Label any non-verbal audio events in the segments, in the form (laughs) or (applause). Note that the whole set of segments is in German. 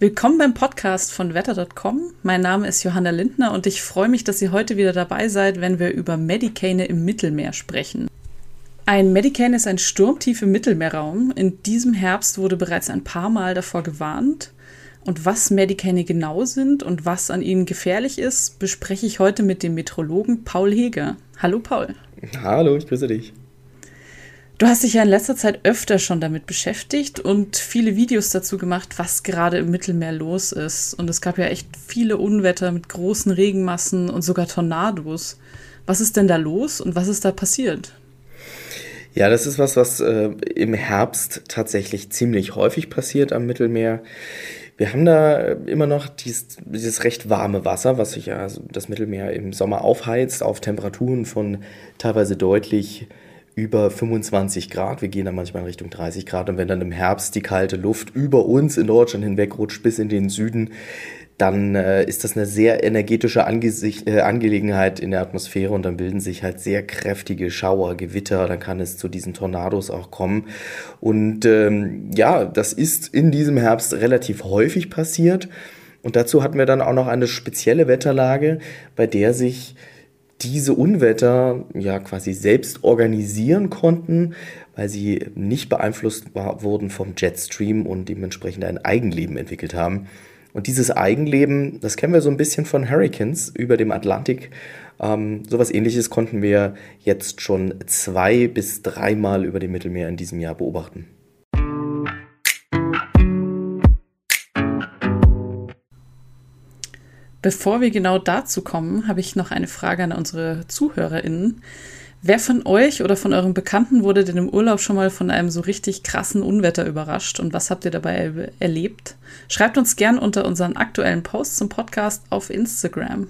Willkommen beim Podcast von wetter.com. Mein Name ist Johanna Lindner und ich freue mich, dass ihr heute wieder dabei seid, wenn wir über Medicane im Mittelmeer sprechen. Ein Medicane ist ein Sturmtief im Mittelmeerraum. In diesem Herbst wurde bereits ein paar Mal davor gewarnt. Und was Medicane genau sind und was an ihnen gefährlich ist, bespreche ich heute mit dem Metrologen Paul Heger. Hallo Paul. Hallo, ich grüße dich. Du hast dich ja in letzter Zeit öfter schon damit beschäftigt und viele Videos dazu gemacht, was gerade im Mittelmeer los ist. Und es gab ja echt viele Unwetter mit großen Regenmassen und sogar Tornados. Was ist denn da los und was ist da passiert? Ja, das ist was, was äh, im Herbst tatsächlich ziemlich häufig passiert am Mittelmeer. Wir haben da immer noch dies, dieses recht warme Wasser, was sich ja das Mittelmeer im Sommer aufheizt, auf Temperaturen von teilweise deutlich über 25 Grad. Wir gehen dann manchmal in Richtung 30 Grad. Und wenn dann im Herbst die kalte Luft über uns in Deutschland hinwegrutscht bis in den Süden, dann äh, ist das eine sehr energetische Angesicht, äh, Angelegenheit in der Atmosphäre und dann bilden sich halt sehr kräftige Schauer, Gewitter, dann kann es zu diesen Tornados auch kommen. Und ähm, ja, das ist in diesem Herbst relativ häufig passiert. Und dazu hatten wir dann auch noch eine spezielle Wetterlage, bei der sich diese Unwetter ja quasi selbst organisieren konnten, weil sie nicht beeinflusst war, wurden vom Jetstream und dementsprechend ein Eigenleben entwickelt haben. Und dieses Eigenleben, das kennen wir so ein bisschen von Hurricanes über dem Atlantik. Ähm, sowas ähnliches konnten wir jetzt schon zwei bis dreimal über dem Mittelmeer in diesem Jahr beobachten. Bevor wir genau dazu kommen, habe ich noch eine Frage an unsere ZuhörerInnen. Wer von euch oder von euren Bekannten wurde denn im Urlaub schon mal von einem so richtig krassen Unwetter überrascht und was habt ihr dabei erlebt? Schreibt uns gern unter unseren aktuellen Posts zum Podcast auf Instagram.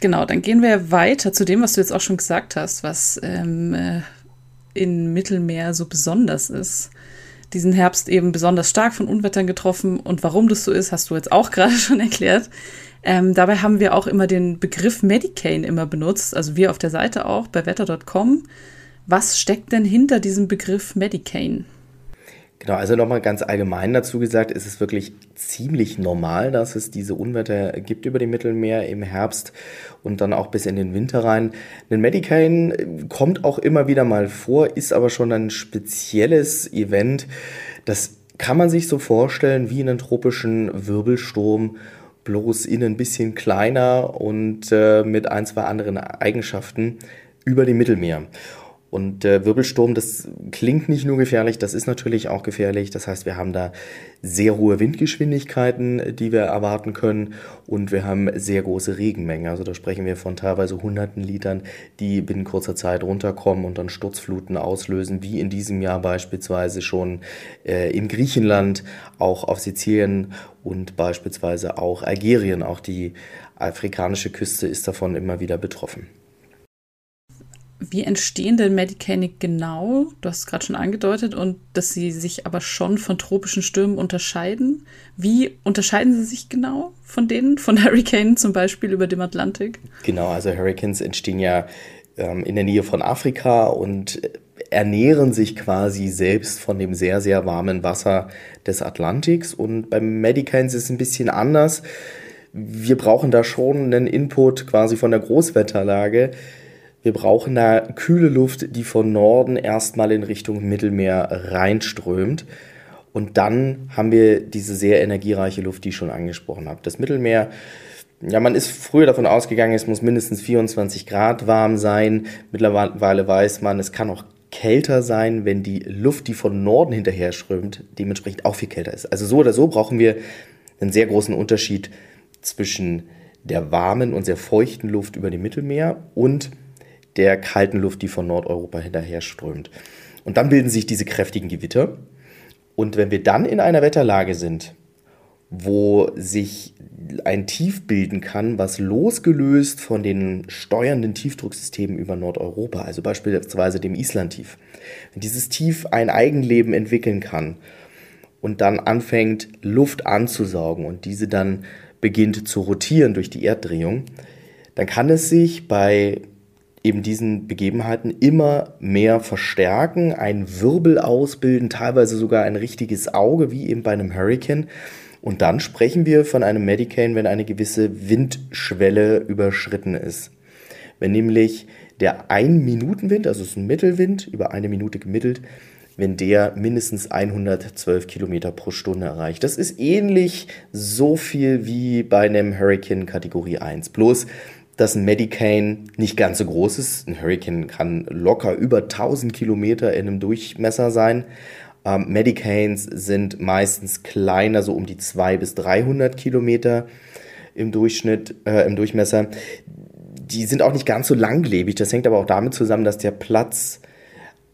Genau, dann gehen wir weiter zu dem, was du jetzt auch schon gesagt hast, was ähm, äh, in Mittelmeer so besonders ist diesen Herbst eben besonders stark von Unwettern getroffen. Und warum das so ist, hast du jetzt auch (laughs) gerade schon erklärt. Ähm, dabei haben wir auch immer den Begriff Medicane immer benutzt, also wir auf der Seite auch bei wetter.com. Was steckt denn hinter diesem Begriff Medicane? Genau, also nochmal ganz allgemein dazu gesagt, ist es wirklich ziemlich normal, dass es diese Unwetter gibt über dem Mittelmeer im Herbst und dann auch bis in den Winter rein. Ein Medicane kommt auch immer wieder mal vor, ist aber schon ein spezielles Event. Das kann man sich so vorstellen wie einen tropischen Wirbelsturm, bloß in ein bisschen kleiner und äh, mit ein, zwei anderen Eigenschaften über dem Mittelmeer. Und der Wirbelsturm, das klingt nicht nur gefährlich, das ist natürlich auch gefährlich. Das heißt, wir haben da sehr hohe Windgeschwindigkeiten, die wir erwarten können. Und wir haben sehr große Regenmengen. Also da sprechen wir von teilweise hunderten Litern, die binnen kurzer Zeit runterkommen und dann Sturzfluten auslösen, wie in diesem Jahr beispielsweise schon äh, in Griechenland, auch auf Sizilien und beispielsweise auch Algerien. Auch die afrikanische Küste ist davon immer wieder betroffen. Wie entstehen denn Medicane genau? Du hast es gerade schon angedeutet und dass sie sich aber schon von tropischen Stürmen unterscheiden. Wie unterscheiden sie sich genau von denen, von (laughs) Hurricanen zum Beispiel über dem Atlantik? Genau, also Hurricanes entstehen ja ähm, in der Nähe von Afrika und ernähren sich quasi selbst von dem sehr, sehr warmen Wasser des Atlantiks. Und beim Medicanes ist es ein bisschen anders. Wir brauchen da schon einen Input quasi von der Großwetterlage wir brauchen da kühle Luft, die von Norden erstmal in Richtung Mittelmeer reinströmt. Und dann haben wir diese sehr energiereiche Luft, die ich schon angesprochen habe. Das Mittelmeer, ja, man ist früher davon ausgegangen, es muss mindestens 24 Grad warm sein. Mittlerweile weiß man, es kann auch kälter sein, wenn die Luft, die von Norden hinterher strömt, dementsprechend auch viel kälter ist. Also so oder so brauchen wir einen sehr großen Unterschied zwischen der warmen und sehr feuchten Luft über dem Mittelmeer und der kalten Luft, die von Nordeuropa hinterher strömt. Und dann bilden sich diese kräftigen Gewitter. Und wenn wir dann in einer Wetterlage sind, wo sich ein Tief bilden kann, was losgelöst von den steuernden Tiefdrucksystemen über Nordeuropa, also beispielsweise dem Islandtief, wenn dieses Tief ein Eigenleben entwickeln kann und dann anfängt, Luft anzusaugen und diese dann beginnt zu rotieren durch die Erddrehung, dann kann es sich bei eben diesen Begebenheiten immer mehr verstärken, einen Wirbel ausbilden, teilweise sogar ein richtiges Auge, wie eben bei einem Hurricane. Und dann sprechen wir von einem Medicane, wenn eine gewisse Windschwelle überschritten ist. Wenn nämlich der Ein-Minuten-Wind, also es ist ein Mittelwind, über eine Minute gemittelt, wenn der mindestens 112 Kilometer pro Stunde erreicht. Das ist ähnlich so viel wie bei einem Hurricane Kategorie 1. Bloß, dass ein Medicane nicht ganz so groß ist. Ein Hurricane kann locker über 1000 Kilometer in einem Durchmesser sein. Ähm, Medicanes sind meistens kleiner, so um die 200 bis 300 Kilometer im Durchschnitt, äh, im Durchmesser. Die sind auch nicht ganz so langlebig. Das hängt aber auch damit zusammen, dass der Platz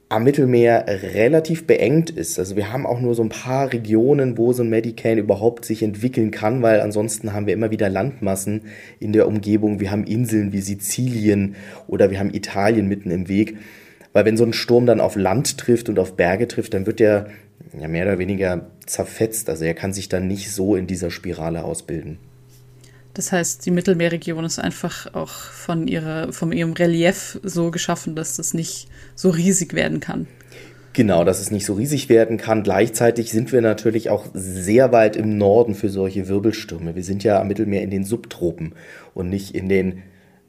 am Mittelmeer relativ beengt ist. Also wir haben auch nur so ein paar Regionen, wo so ein Medicane überhaupt sich entwickeln kann, weil ansonsten haben wir immer wieder Landmassen in der Umgebung. Wir haben Inseln wie Sizilien oder wir haben Italien mitten im Weg. Weil wenn so ein Sturm dann auf Land trifft und auf Berge trifft, dann wird der ja, mehr oder weniger zerfetzt. Also er kann sich dann nicht so in dieser Spirale ausbilden. Das heißt, die Mittelmeerregion ist einfach auch von, ihrer, von ihrem Relief so geschaffen, dass das nicht so riesig werden kann. Genau, dass es nicht so riesig werden kann. Gleichzeitig sind wir natürlich auch sehr weit im Norden für solche Wirbelstürme. Wir sind ja am Mittelmeer in den Subtropen und nicht in den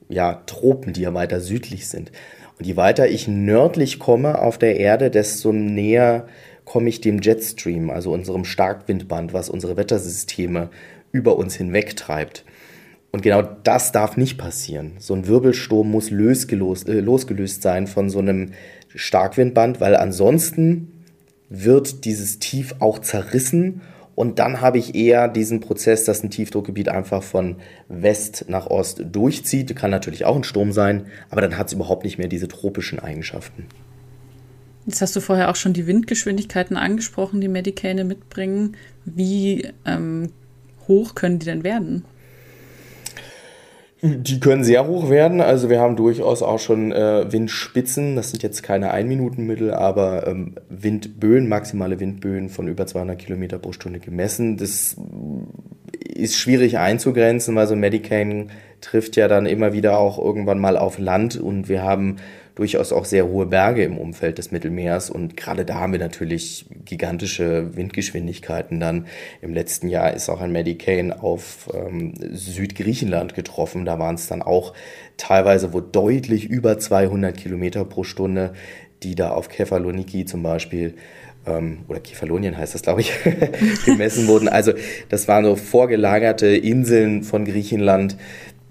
ja, Tropen, die ja weiter südlich sind. Und je weiter ich nördlich komme auf der Erde, desto näher komme ich dem Jetstream, also unserem Starkwindband, was unsere Wettersysteme über uns hinwegtreibt. Und genau das darf nicht passieren. So ein Wirbelsturm muss losgelöst, äh, losgelöst sein von so einem Starkwindband, weil ansonsten wird dieses Tief auch zerrissen und dann habe ich eher diesen Prozess, dass ein Tiefdruckgebiet einfach von West nach Ost durchzieht. Kann natürlich auch ein Sturm sein, aber dann hat es überhaupt nicht mehr diese tropischen Eigenschaften. Jetzt hast du vorher auch schon die Windgeschwindigkeiten angesprochen, die Medicane mitbringen. Wie ähm, hoch können die denn werden? Die können sehr hoch werden. Also wir haben durchaus auch schon äh, Windspitzen. Das sind jetzt keine Ein-Minuten-Mittel, aber ähm, Windböen, maximale Windböen von über 200 Kilometer pro Stunde gemessen. Das ist schwierig einzugrenzen, weil so Medicane trifft ja dann immer wieder auch irgendwann mal auf Land und wir haben durchaus auch sehr hohe Berge im Umfeld des Mittelmeers und gerade da haben wir natürlich gigantische Windgeschwindigkeiten. Dann im letzten Jahr ist auch ein Medicane auf ähm, Südgriechenland getroffen. Da waren es dann auch teilweise wo deutlich über 200 Kilometer pro Stunde, die da auf Kefaloniki zum Beispiel ähm, oder Kefalonien heißt das, glaube ich, (laughs) gemessen wurden. Also das waren so vorgelagerte Inseln von Griechenland,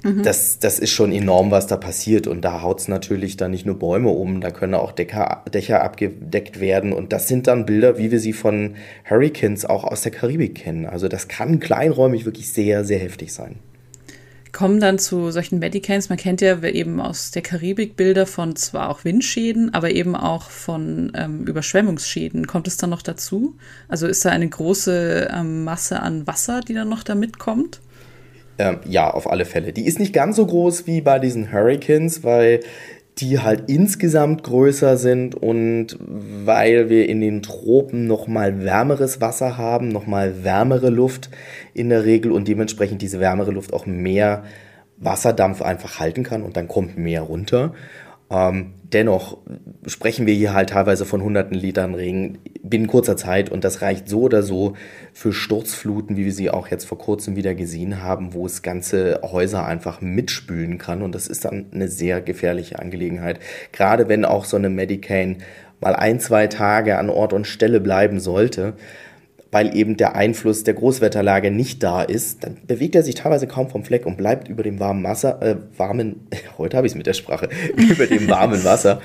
Mhm. Das, das ist schon enorm, was da passiert. Und da haut es natürlich dann nicht nur Bäume um, da können auch Decker, Dächer abgedeckt werden. Und das sind dann Bilder, wie wir sie von Hurricanes auch aus der Karibik kennen. Also das kann kleinräumig wirklich sehr, sehr heftig sein kommen dann zu solchen Medicanes. Man kennt ja eben aus der Karibik Bilder von zwar auch Windschäden, aber eben auch von ähm, Überschwemmungsschäden. Kommt es dann noch dazu? Also ist da eine große ähm, Masse an Wasser, die dann noch da mitkommt? Ähm, ja, auf alle Fälle. Die ist nicht ganz so groß wie bei diesen Hurricanes, weil die halt insgesamt größer sind und weil wir in den Tropen noch mal wärmeres Wasser haben, noch mal wärmere Luft in der Regel und dementsprechend diese wärmere Luft auch mehr Wasserdampf einfach halten kann und dann kommt mehr runter. Ähm, dennoch sprechen wir hier halt teilweise von hunderten Litern Regen binnen kurzer Zeit und das reicht so oder so für Sturzfluten, wie wir sie auch jetzt vor kurzem wieder gesehen haben, wo es ganze Häuser einfach mitspülen kann und das ist dann eine sehr gefährliche Angelegenheit. Gerade wenn auch so eine Medicane mal ein, zwei Tage an Ort und Stelle bleiben sollte, weil eben der Einfluss der Großwetterlage nicht da ist, dann bewegt er sich teilweise kaum vom Fleck und bleibt über dem warmen Wasser, äh, warmen, (laughs) heute habe ich es mit der Sprache, (laughs) über dem warmen Wasser.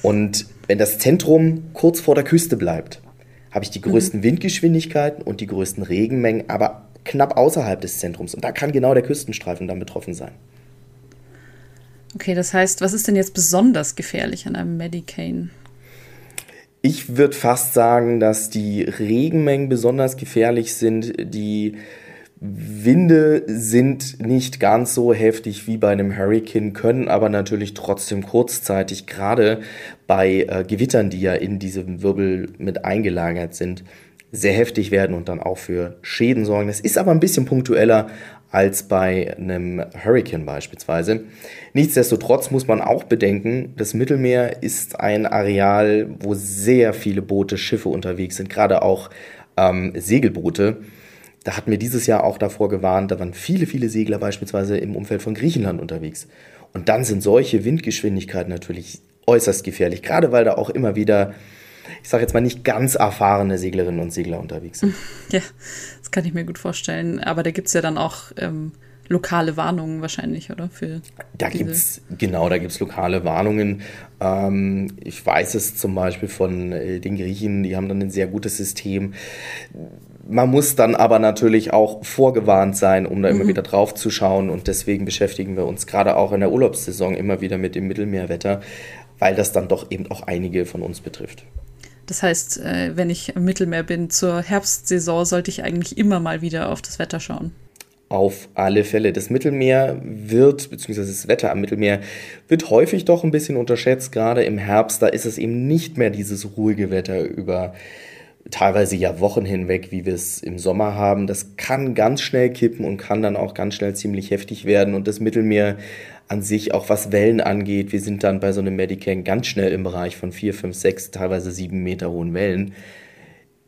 Und wenn das Zentrum kurz vor der Küste bleibt, habe ich die größten mhm. Windgeschwindigkeiten und die größten Regenmengen, aber knapp außerhalb des Zentrums. Und da kann genau der Küstenstreifen dann betroffen sein. Okay, das heißt, was ist denn jetzt besonders gefährlich an einem Medicane? Ich würde fast sagen, dass die Regenmengen besonders gefährlich sind. Die Winde sind nicht ganz so heftig wie bei einem Hurricane, können aber natürlich trotzdem kurzzeitig, gerade bei äh, Gewittern, die ja in diesem Wirbel mit eingelagert sind, sehr heftig werden und dann auch für Schäden sorgen. Das ist aber ein bisschen punktueller als bei einem Hurricane beispielsweise. Nichtsdestotrotz muss man auch bedenken, das Mittelmeer ist ein Areal, wo sehr viele Boote, Schiffe unterwegs sind, gerade auch ähm, Segelboote. Da hatten wir dieses Jahr auch davor gewarnt, da waren viele, viele Segler beispielsweise im Umfeld von Griechenland unterwegs. Und dann sind solche Windgeschwindigkeiten natürlich äußerst gefährlich, gerade weil da auch immer wieder ich sage jetzt mal, nicht ganz erfahrene Seglerinnen und Segler unterwegs sind. (laughs) Ja, das kann ich mir gut vorstellen. Aber da gibt es ja dann auch ähm, lokale Warnungen wahrscheinlich, oder? Für da gibt es, genau, da gibt es lokale Warnungen. Ähm, ich weiß es zum Beispiel von äh, den Griechen, die haben dann ein sehr gutes System. Man muss dann aber natürlich auch vorgewarnt sein, um da immer mhm. wieder drauf zu schauen. Und deswegen beschäftigen wir uns gerade auch in der Urlaubssaison immer wieder mit dem Mittelmeerwetter, weil das dann doch eben auch einige von uns betrifft. Das heißt, äh, wenn ich im Mittelmeer bin zur Herbstsaison, sollte ich eigentlich immer mal wieder auf das Wetter schauen. Auf alle Fälle. Das Mittelmeer wird, beziehungsweise das Wetter am Mittelmeer wird häufig doch ein bisschen unterschätzt. Gerade im Herbst, da ist es eben nicht mehr dieses ruhige Wetter über teilweise ja Wochen hinweg, wie wir es im Sommer haben. Das kann ganz schnell kippen und kann dann auch ganz schnell ziemlich heftig werden. Und das Mittelmeer an sich, auch was Wellen angeht, wir sind dann bei so einem Medican ganz schnell im Bereich von 4, 5, 6, teilweise 7 Meter hohen Wellen.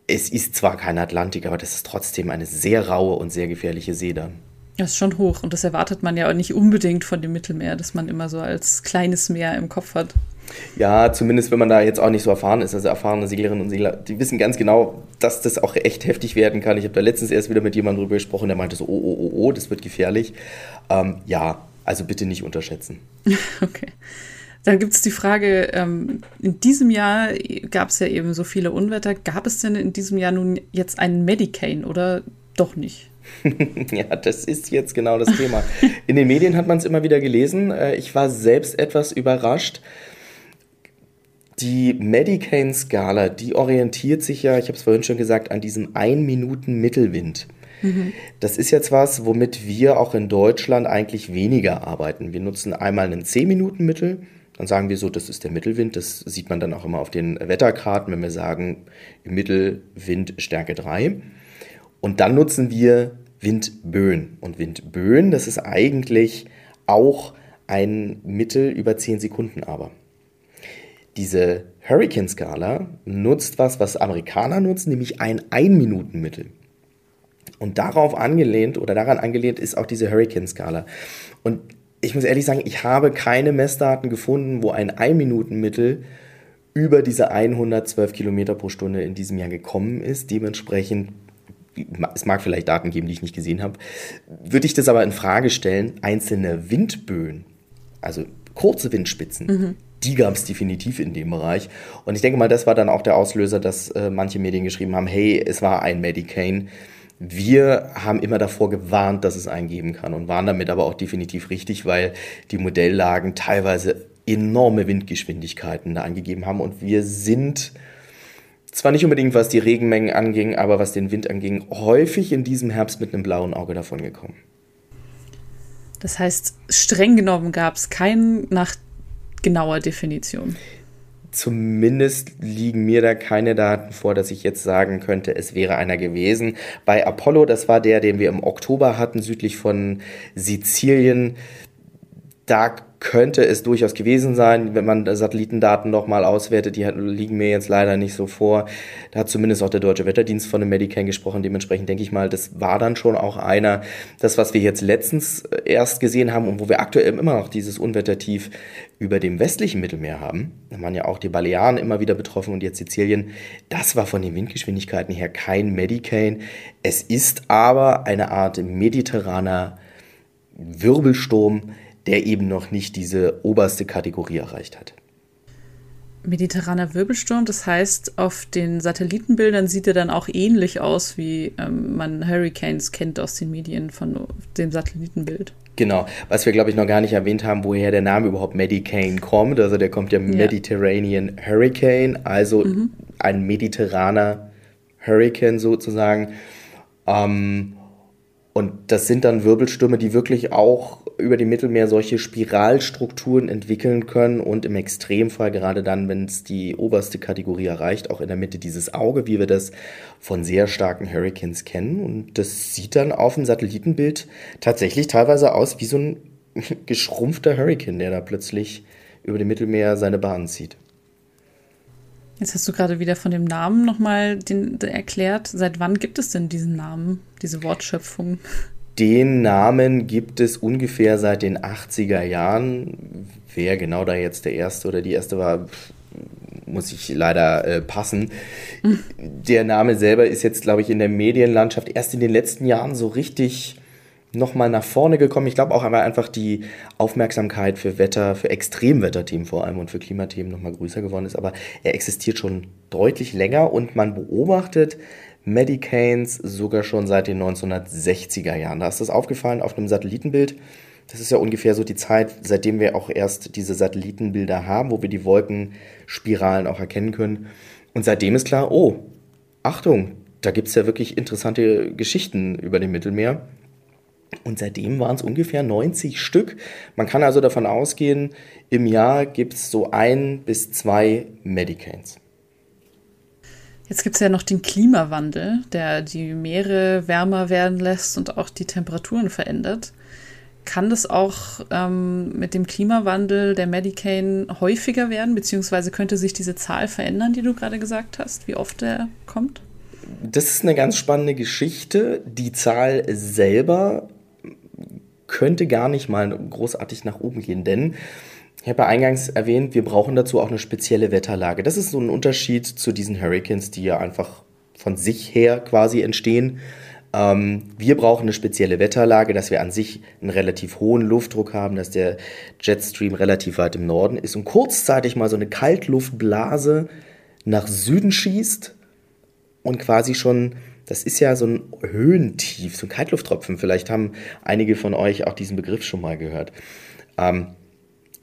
Es ist zwar kein Atlantik, aber das ist trotzdem eine sehr raue und sehr gefährliche See dann. Das ist schon hoch und das erwartet man ja auch nicht unbedingt von dem Mittelmeer, das man immer so als kleines Meer im Kopf hat. Ja, zumindest wenn man da jetzt auch nicht so erfahren ist. Also erfahrene Seglerinnen und Segler, die wissen ganz genau, dass das auch echt heftig werden kann. Ich habe da letztens erst wieder mit jemandem drüber gesprochen, der meinte so, oh, oh, oh, oh, das wird gefährlich. Ähm, ja, also bitte nicht unterschätzen. (laughs) Okay. Dann gibt es die Frage, ähm, in diesem Jahr gab es ja eben so viele Unwetter. Gab es denn in diesem Jahr nun jetzt einen Medicane oder doch nicht? (laughs) ja, das ist jetzt genau das Thema. In den Medien hat man es immer wieder gelesen. Äh, ich war selbst etwas überrascht. Die Medicane-Skala, die orientiert sich ja, ich habe es vorhin schon gesagt, an diesem 1-Minuten-Mittelwind. Das ist jetzt was, womit wir auch in Deutschland eigentlich weniger arbeiten. Wir nutzen einmal einen 10-Minuten-Mittel, dann sagen wir so, das ist der Mittelwind. Das sieht man dann auch immer auf den Wetterkarten, wenn wir sagen, Mittelwind Stärke 3. Und dann nutzen wir Windböen. Und Windböen, das ist eigentlich auch ein Mittel über 10 Sekunden aber. Diese Hurricane-Skala nutzt was, was Amerikaner nutzen, nämlich ein 1-Minuten-Mittel. Und darauf angelehnt oder daran angelehnt ist auch diese Hurricane-Skala. Und ich muss ehrlich sagen, ich habe keine Messdaten gefunden, wo ein 1-Minuten-Mittel über diese 112 Kilometer pro Stunde in diesem Jahr gekommen ist. Dementsprechend, es mag vielleicht Daten geben, die ich nicht gesehen habe, würde ich das aber in Frage stellen, einzelne Windböen, also kurze Windspitzen, mhm. Die gab es definitiv in dem Bereich. Und ich denke mal, das war dann auch der Auslöser, dass äh, manche Medien geschrieben haben, hey, es war ein Medicane wir haben immer davor gewarnt, dass es einen geben kann und waren damit aber auch definitiv richtig, weil die Modelllagen teilweise enorme Windgeschwindigkeiten da angegeben haben und wir sind zwar nicht unbedingt was die Regenmengen anging, aber was den Wind anging, häufig in diesem Herbst mit einem blauen Auge davon gekommen. Das heißt, streng genommen gab es keinen nach genauer Definition. Zumindest liegen mir da keine Daten vor, dass ich jetzt sagen könnte, es wäre einer gewesen. Bei Apollo, das war der, den wir im Oktober hatten, südlich von Sizilien, da könnte es durchaus gewesen sein, wenn man Satellitendaten nochmal auswertet, die liegen mir jetzt leider nicht so vor. Da hat zumindest auch der Deutsche Wetterdienst von einem Medican gesprochen. Dementsprechend denke ich mal, das war dann schon auch einer. Das, was wir jetzt letztens äh, erst gesehen haben und wo wir aktuell immer noch dieses Unwettertief über dem westlichen Mittelmeer haben, da waren ja auch die Balearen immer wieder betroffen und jetzt Sizilien, das war von den Windgeschwindigkeiten her kein Medican. Es ist aber eine Art mediterraner Wirbelsturm, der eben noch nicht diese oberste Kategorie erreicht hat. Mediterraner Wirbelsturm, das heißt, auf den Satellitenbildern sieht er dann auch ähnlich aus, wie ähm, man Hurricanes kennt aus den Medien von dem Satellitenbild. Genau, was wir glaube ich noch gar nicht erwähnt haben, woher der Name überhaupt Medicane kommt. Also der kommt ja, ja. Mediterranean Hurricane, also mhm. ein mediterraner Hurricane sozusagen. Ähm, und das sind dann Wirbelstürme, die wirklich auch über dem Mittelmeer solche Spiralstrukturen entwickeln können und im Extremfall, gerade dann, wenn es die oberste Kategorie erreicht, auch in der Mitte dieses Auge, wie wir das von sehr starken Hurricanes kennen. Und das sieht dann auf dem Satellitenbild tatsächlich teilweise aus wie so ein (laughs) geschrumpfter Hurricane, der da plötzlich über dem Mittelmeer seine Bahn zieht. Jetzt hast du gerade wieder von dem Namen nochmal erklärt. Seit wann gibt es denn diesen Namen, diese Wortschöpfung? Den Namen gibt es ungefähr seit den 80er Jahren. Wer genau da jetzt der erste oder die erste war, muss ich leider äh, passen. Mhm. (laughs) Der Name selber ist jetzt, glaube ich, in der Medienlandschaft erst in den letzten Jahren so richtig nochmal nach vorne gekommen. Ich glaube auch, weil einfach die Aufmerksamkeit für Wetter, für Extremwetterthemen vor allem und für Klimathemen nochmal größer geworden ist. Aber er existiert schon deutlich länger und man beobachtet Medicanes sogar schon seit den 1960er Jahren. Da ist das aufgefallen auf einem Satellitenbild. Das ist ja ungefähr so die Zeit, seitdem wir auch erst diese Satellitenbilder haben, wo wir die Wolkenspiralen auch erkennen können. Und seitdem ist klar, oh, Achtung, da gibt es ja wirklich interessante Geschichten über dem Mittelmeer. Und seitdem waren es ungefähr 90 Stück. Man kann also davon ausgehen, im Jahr gibt es so ein bis zwei Medicanes. Jetzt gibt es ja noch den Klimawandel, der die Meere wärmer werden lässt und auch die Temperaturen verändert. Kann das auch ähm, mit dem Klimawandel der Medicane häufiger werden, beziehungsweise könnte sich diese Zahl verändern, die du gerade gesagt hast, wie oft der kommt? Das ist eine ganz spannende Geschichte. Die Zahl selber könnte gar nicht mal großartig nach oben gehen, denn ich habe ja eingangs erwähnt, wir brauchen dazu auch eine spezielle Wetterlage. Das ist so ein Unterschied zu diesen Hurricanes, die ja einfach von sich her quasi entstehen. Ähm, wir brauchen eine spezielle Wetterlage, dass wir an sich einen relativ hohen Luftdruck haben, dass der Jetstream relativ weit im Norden ist und kurzzeitig mal so eine Kaltluftblase nach Süden schießt und quasi schon, das ist ja so ein Höhentief, so ein Kaltlufttropfen. Vielleicht haben einige von euch auch diesen Begriff schon mal gehört. Ähm,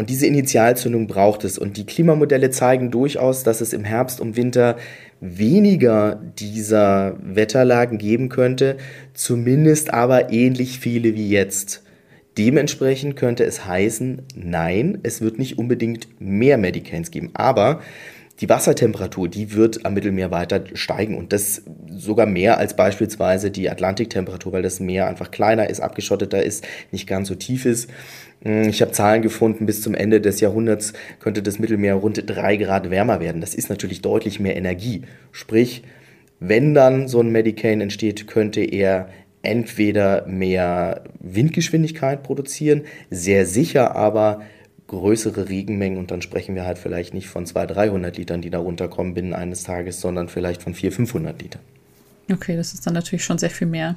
und diese Initialzündung braucht es. Und die Klimamodelle zeigen durchaus, dass es im Herbst und Winter weniger dieser Wetterlagen geben könnte, zumindest aber ähnlich viele wie jetzt. Dementsprechend könnte es heißen, nein, es wird nicht unbedingt mehr Medicains geben. Aber die Wassertemperatur, die wird am Mittelmeer weiter steigen und das sogar mehr als beispielsweise die Atlantiktemperatur, weil das Meer einfach kleiner ist, abgeschotteter ist, nicht ganz so tief ist. Hm, ich habe Zahlen gefunden, bis zum Ende des Jahrhunderts könnte das Mittelmeer rund drei Grad wärmer werden. Das ist natürlich deutlich mehr Energie. Sprich, wenn dann so ein Medicane entsteht, könnte er entweder mehr Windgeschwindigkeit produzieren, sehr sicher aber größere Regenmengen und dann sprechen wir halt vielleicht nicht von 200, 300 Litern, die da runterkommen binnen eines Tages, sondern vielleicht von 400, 500 Litern. Okay, das ist dann natürlich schon sehr viel mehr.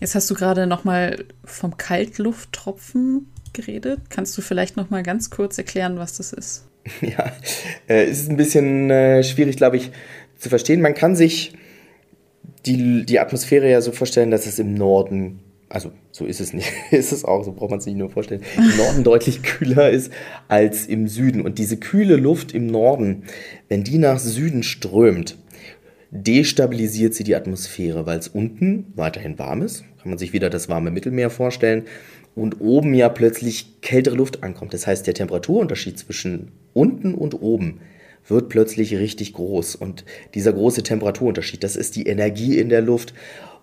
Jetzt hast du gerade noch mal vom Kaltlufttropfen geredet. Kannst du vielleicht noch mal ganz kurz erklären, was das ist? (laughs) Ja, äh, es ist ein bisschen äh, schwierig, glaube ich, zu verstehen. Man kann sich die, die Atmosphäre ja so vorstellen, dass es im Norden also so ist es nicht, (laughs) ist es auch, so braucht man sich nur vorstellen, im Norden deutlich kühler ist als im Süden. Und diese kühle Luft im Norden, wenn die nach Süden strömt, destabilisiert sie die Atmosphäre, weil es unten weiterhin warm ist. Kann man sich wieder das warme Mittelmeer vorstellen. Und oben ja plötzlich kältere Luft ankommt. Das heißt, der Temperaturunterschied zwischen unten und oben wird plötzlich richtig groß. Und dieser große Temperaturunterschied, das ist die Energie in der Luft,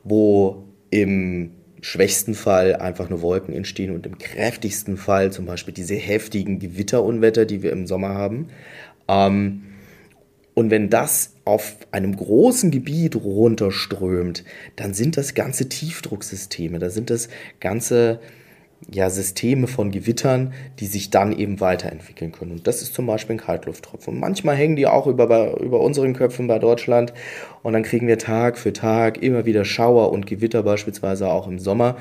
wo im schwächsten Fall einfach nur Wolken entstehen und im kräftigsten Fall zum Beispiel diese heftigen Gewitterunwetter, die wir im Sommer haben. Ähm, und wenn das auf einem großen Gebiet runterströmt, dann sind das ganze Tiefdrucksysteme, da sind das ganze ja, Systeme von Gewittern, die sich dann eben weiterentwickeln können. Und das ist zum Beispiel ein Kaltlufttropfen. Manchmal hängen die auch über, über unseren Köpfen bei Deutschland und dann kriegen wir Tag für Tag immer wieder Schauer und Gewitter, beispielsweise auch im Sommer.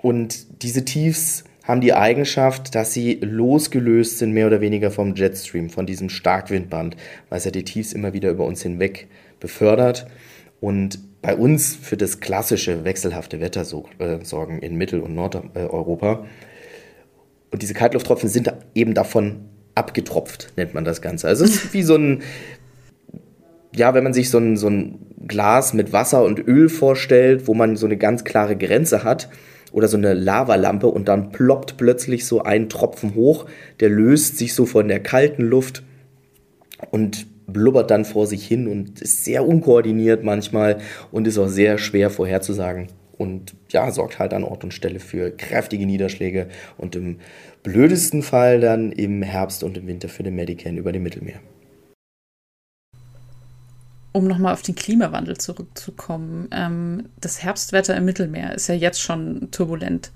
Und diese Tiefs haben die Eigenschaft, dass sie losgelöst sind, mehr oder weniger vom Jetstream, von diesem Starkwindband, weil es ja die Tiefs immer wieder über uns hinweg befördert. Und bei uns für das klassische wechselhafte Wetter äh, sorgen in Mittel- und Nordeuropa. Und diese Kaltlufttropfen sind eben davon abgetropft, nennt man das Ganze. Also es ist wie so ein, ja, wenn man sich so ein, so ein Glas mit Wasser und Öl vorstellt, wo man so eine ganz klare Grenze hat. oder so eine Lavalampe und dann ploppt plötzlich so ein Tropfen hoch, der löst sich so von der kalten Luft und blubbert dann vor sich hin und ist sehr unkoordiniert manchmal und ist auch sehr schwer vorherzusagen. Und ja, sorgt halt an Ort und Stelle für kräftige Niederschläge und im blödesten Fall dann im Herbst und im Winter für den Medican über dem Mittelmeer. Um nochmal auf den Klimawandel zurückzukommen. Ähm, das Herbstwetter im Mittelmeer ist ja jetzt schon turbulent.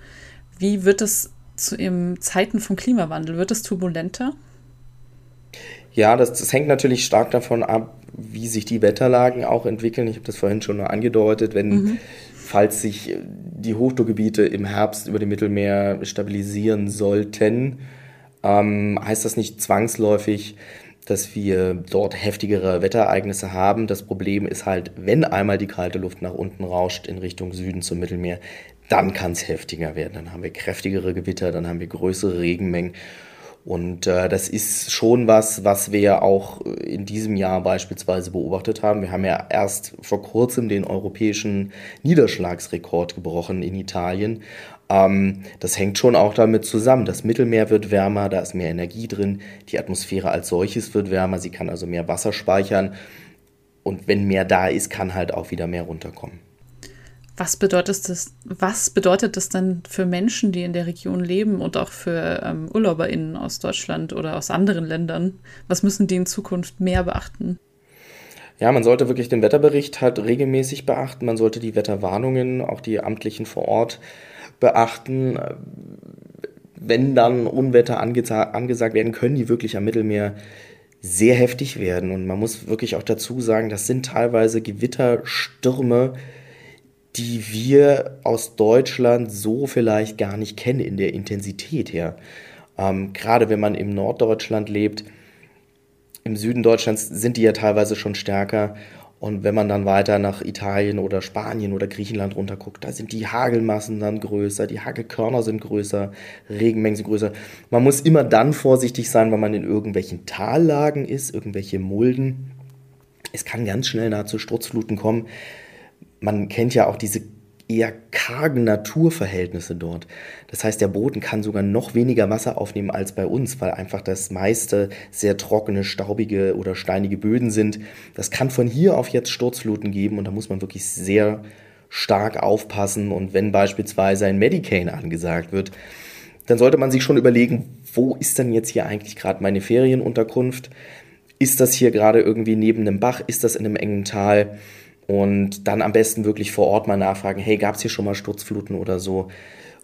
Wie wird es zu, in Zeiten vom Klimawandel? Wird es turbulenter? Ja, das, das hängt natürlich stark davon ab, wie sich die Wetterlagen auch entwickeln. Ich habe das vorhin schon angedeutet, wenn mhm. falls sich die Hochdruckgebiete im Herbst über dem Mittelmeer stabilisieren sollten, ähm, heißt das nicht zwangsläufig, dass wir dort heftigere Wetterereignisse haben. Das Problem ist halt, wenn einmal die kalte Luft nach unten rauscht in Richtung Süden zum Mittelmeer, dann kann es heftiger werden. Dann haben wir kräftigere Gewitter, dann haben wir größere Regenmengen. Und äh, das ist schon was, was wir auch in diesem Jahr beispielsweise beobachtet haben. Wir haben ja erst vor kurzem den europäischen Niederschlagsrekord gebrochen in Italien. Ähm, das hängt schon auch damit zusammen. Das Mittelmeer wird wärmer, da ist mehr Energie drin. Die Atmosphäre als solches wird wärmer, sie kann also mehr Wasser speichern. Und wenn mehr da ist, kann halt auch wieder mehr runterkommen. Was bedeutet das, was bedeutet das dann für Menschen, die in der Region leben und auch für ähm, UrlauberInnen aus Deutschland oder aus anderen Ländern? Was müssen die in Zukunft mehr beachten? Ja, man sollte wirklich den Wetterbericht halt regelmäßig beachten. Man sollte die Wetterwarnungen, auch die amtlichen vor Ort beachten. Wenn dann Unwetter angesagt werden, können die wirklich am Mittelmeer sehr heftig werden. Und man muss wirklich auch dazu sagen, das sind teilweise Gewitterstürme, die wir aus Deutschland so vielleicht gar nicht kennen in der Intensität her. Ähm, gerade wenn man im Norddeutschland lebt, im Süden Deutschlands sind die ja teilweise schon stärker. Und wenn man dann weiter nach Italien oder Spanien oder Griechenland runterguckt, da sind die Hagelmassen dann größer, die Hagelkörner sind größer, Regenmengen sind größer. Man muss immer dann vorsichtig sein, wenn man in irgendwelchen Tallagen ist, irgendwelche Mulden. Es kann ganz schnell nahezu Sturzfluten kommen man kennt ja auch diese eher kargen Naturverhältnisse dort. Das heißt, der Boden kann sogar noch weniger Wasser aufnehmen als bei uns, weil einfach das meiste sehr trockene, staubige oder steinige Böden sind. Das kann von hier auf jetzt Sturzfluten geben und da muss man wirklich sehr stark aufpassen. Und wenn beispielsweise ein Medicaid angesagt wird, dann sollte man sich schon überlegen, wo ist denn jetzt hier eigentlich gerade meine Ferienunterkunft? Ist das hier gerade irgendwie neben einem Bach? Ist das in einem engen Tal? Und dann am besten wirklich vor Ort mal nachfragen, hey, gab es hier schon mal Sturzfluten oder so?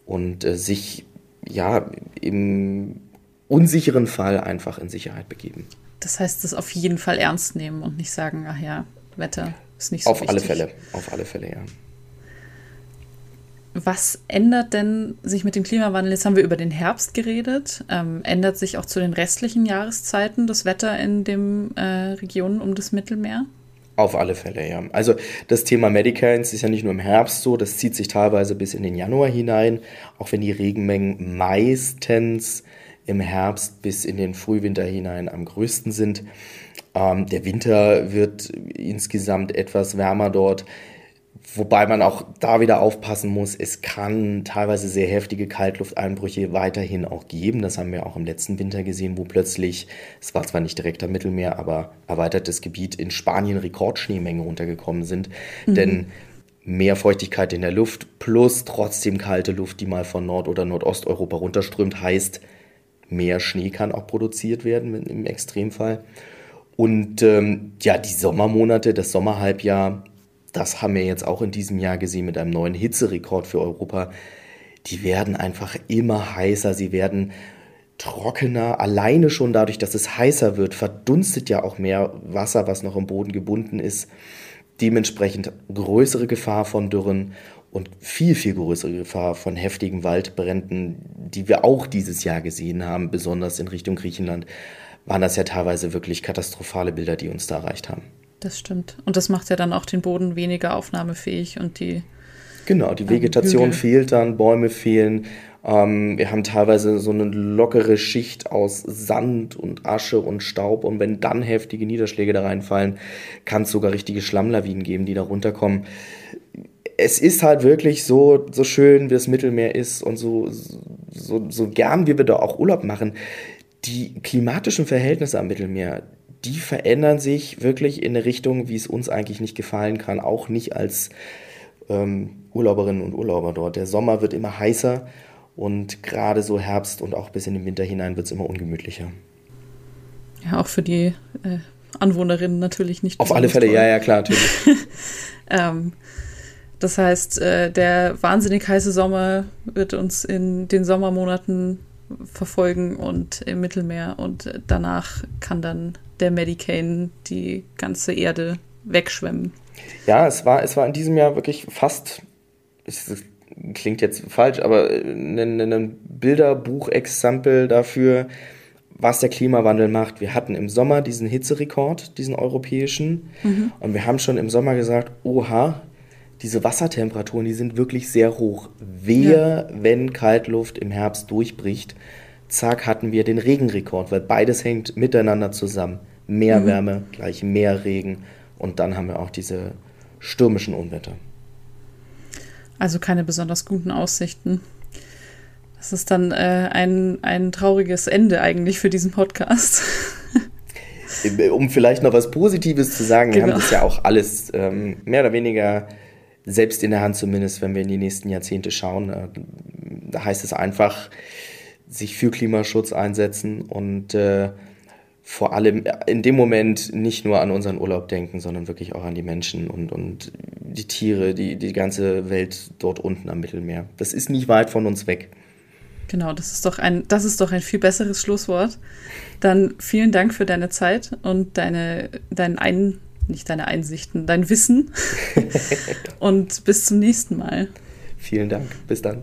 Und äh, sich ja im unsicheren Fall einfach in Sicherheit begeben. Das heißt, das auf jeden Fall ernst nehmen und nicht sagen, ach ja, Wetter ist nicht so Auf wichtig. alle Fälle, auf alle Fälle, ja. Was ändert denn sich mit dem Klimawandel? Jetzt haben wir über den Herbst geredet. Ähm, ändert sich auch zu den restlichen Jahreszeiten das Wetter in den äh, Regionen um das Mittelmeer? Auf alle Fälle, ja. Also das Thema Medicains ist ja nicht nur im Herbst so, das zieht sich teilweise bis in den Januar hinein, auch wenn die Regenmengen meistens im Herbst bis in den Frühwinter hinein am größten sind. Ähm, der Winter wird insgesamt etwas wärmer dort. Wobei man auch da wieder aufpassen muss, es kann teilweise sehr heftige Kaltlufteinbrüche weiterhin auch geben. Das haben wir auch im letzten Winter gesehen, wo plötzlich, es war zwar nicht direkt am Mittelmeer, aber erweitertes Gebiet in Spanien Rekordschneemengen runtergekommen sind. Mhm. Denn mehr Feuchtigkeit in der Luft plus trotzdem kalte Luft, die mal von Nord- oder Nordosteuropa runterströmt, heißt, mehr Schnee kann auch produziert werden im Extremfall. Und ähm, ja, die Sommermonate, das Sommerhalbjahr das haben wir jetzt auch in diesem Jahr gesehen mit einem neuen Hitzerekord für Europa. Die werden einfach immer heißer, sie werden trockener. Alleine schon dadurch, dass es heißer wird, verdunstet ja auch mehr Wasser, was noch im Boden gebunden ist. Dementsprechend größere Gefahr von Dürren und viel, viel größere Gefahr von heftigen Waldbränden, die wir auch dieses Jahr gesehen haben, besonders in Richtung Griechenland, waren das ja teilweise wirklich katastrophale Bilder, die uns da erreicht haben. Das stimmt. Und das macht ja dann auch den Boden weniger aufnahmefähig und die. Genau, die Vegetation ähm, fehlt dann, Bäume fehlen. Ähm, wir haben teilweise so eine lockere Schicht aus Sand und Asche und Staub. Und wenn dann heftige Niederschläge da reinfallen, kann es sogar richtige Schlammlawinen geben, die da runterkommen. es ist halt wirklich so, so schön, wie das Mittelmeer ist und so, so, so gern wie wir da auch Urlaub machen. Die klimatischen Verhältnisse am Mittelmeer, die verändern sich wirklich in eine Richtung, wie es uns eigentlich nicht gefallen kann, auch nicht als ähm, Urlauberinnen und Urlauber dort. Der Sommer wird immer heißer und gerade so Herbst und auch bis in den Winter hinein wird es immer ungemütlicher. Ja, auch für die äh, Anwohnerinnen natürlich nicht. Auf alle Fälle, toll. ja, ja, klar, natürlich. (laughs) ähm, das heißt, äh, der wahnsinnig heiße Sommer wird uns in den Sommermonaten verfolgen und im Mittelmeer und danach kann dann der Medicaid die ganze Erde wegschwemmen. Ja, es war, es war in diesem Jahr wirklich fast, es klingt jetzt falsch, aber ein, ein Bilderbuch-Exempel dafür, was der Klimawandel macht. Wir hatten im Sommer diesen Hitzerekord, diesen europäischen, mhm. und wir haben schon im Sommer gesagt, oha, diese Wassertemperaturen, die sind wirklich sehr hoch. Wehe, ja. wenn Kaltluft im Herbst durchbricht. Zack, hatten wir den Regenrekord, weil beides hängt miteinander zusammen. Mehr mhm. Wärme gleich mehr Regen und dann haben wir auch diese stürmischen Unwetter. Also keine besonders guten Aussichten. Das ist dann äh, ein, ein trauriges Ende eigentlich für diesen Podcast. (laughs) um vielleicht noch was Positives zu sagen, genau. wir haben genau. das ja auch alles ähm, mehr oder weniger selbst in der Hand, zumindest wenn wir in die nächsten Jahrzehnte schauen. Äh, da heißt es einfach, sich für Klimaschutz einsetzen und äh, vor allem in dem Moment nicht nur an unseren Urlaub denken, sondern wirklich auch an die Menschen und, und die Tiere, die, die ganze Welt dort unten am Mittelmeer. Das ist nicht weit von uns weg. Genau, das ist doch ein, das ist doch ein viel besseres Schlusswort. Dann vielen Dank für deine Zeit und deine, dein Ein, nicht deine Einsichten, dein Wissen. (laughs) und bis zum nächsten Mal. Vielen Dank. Bis dann.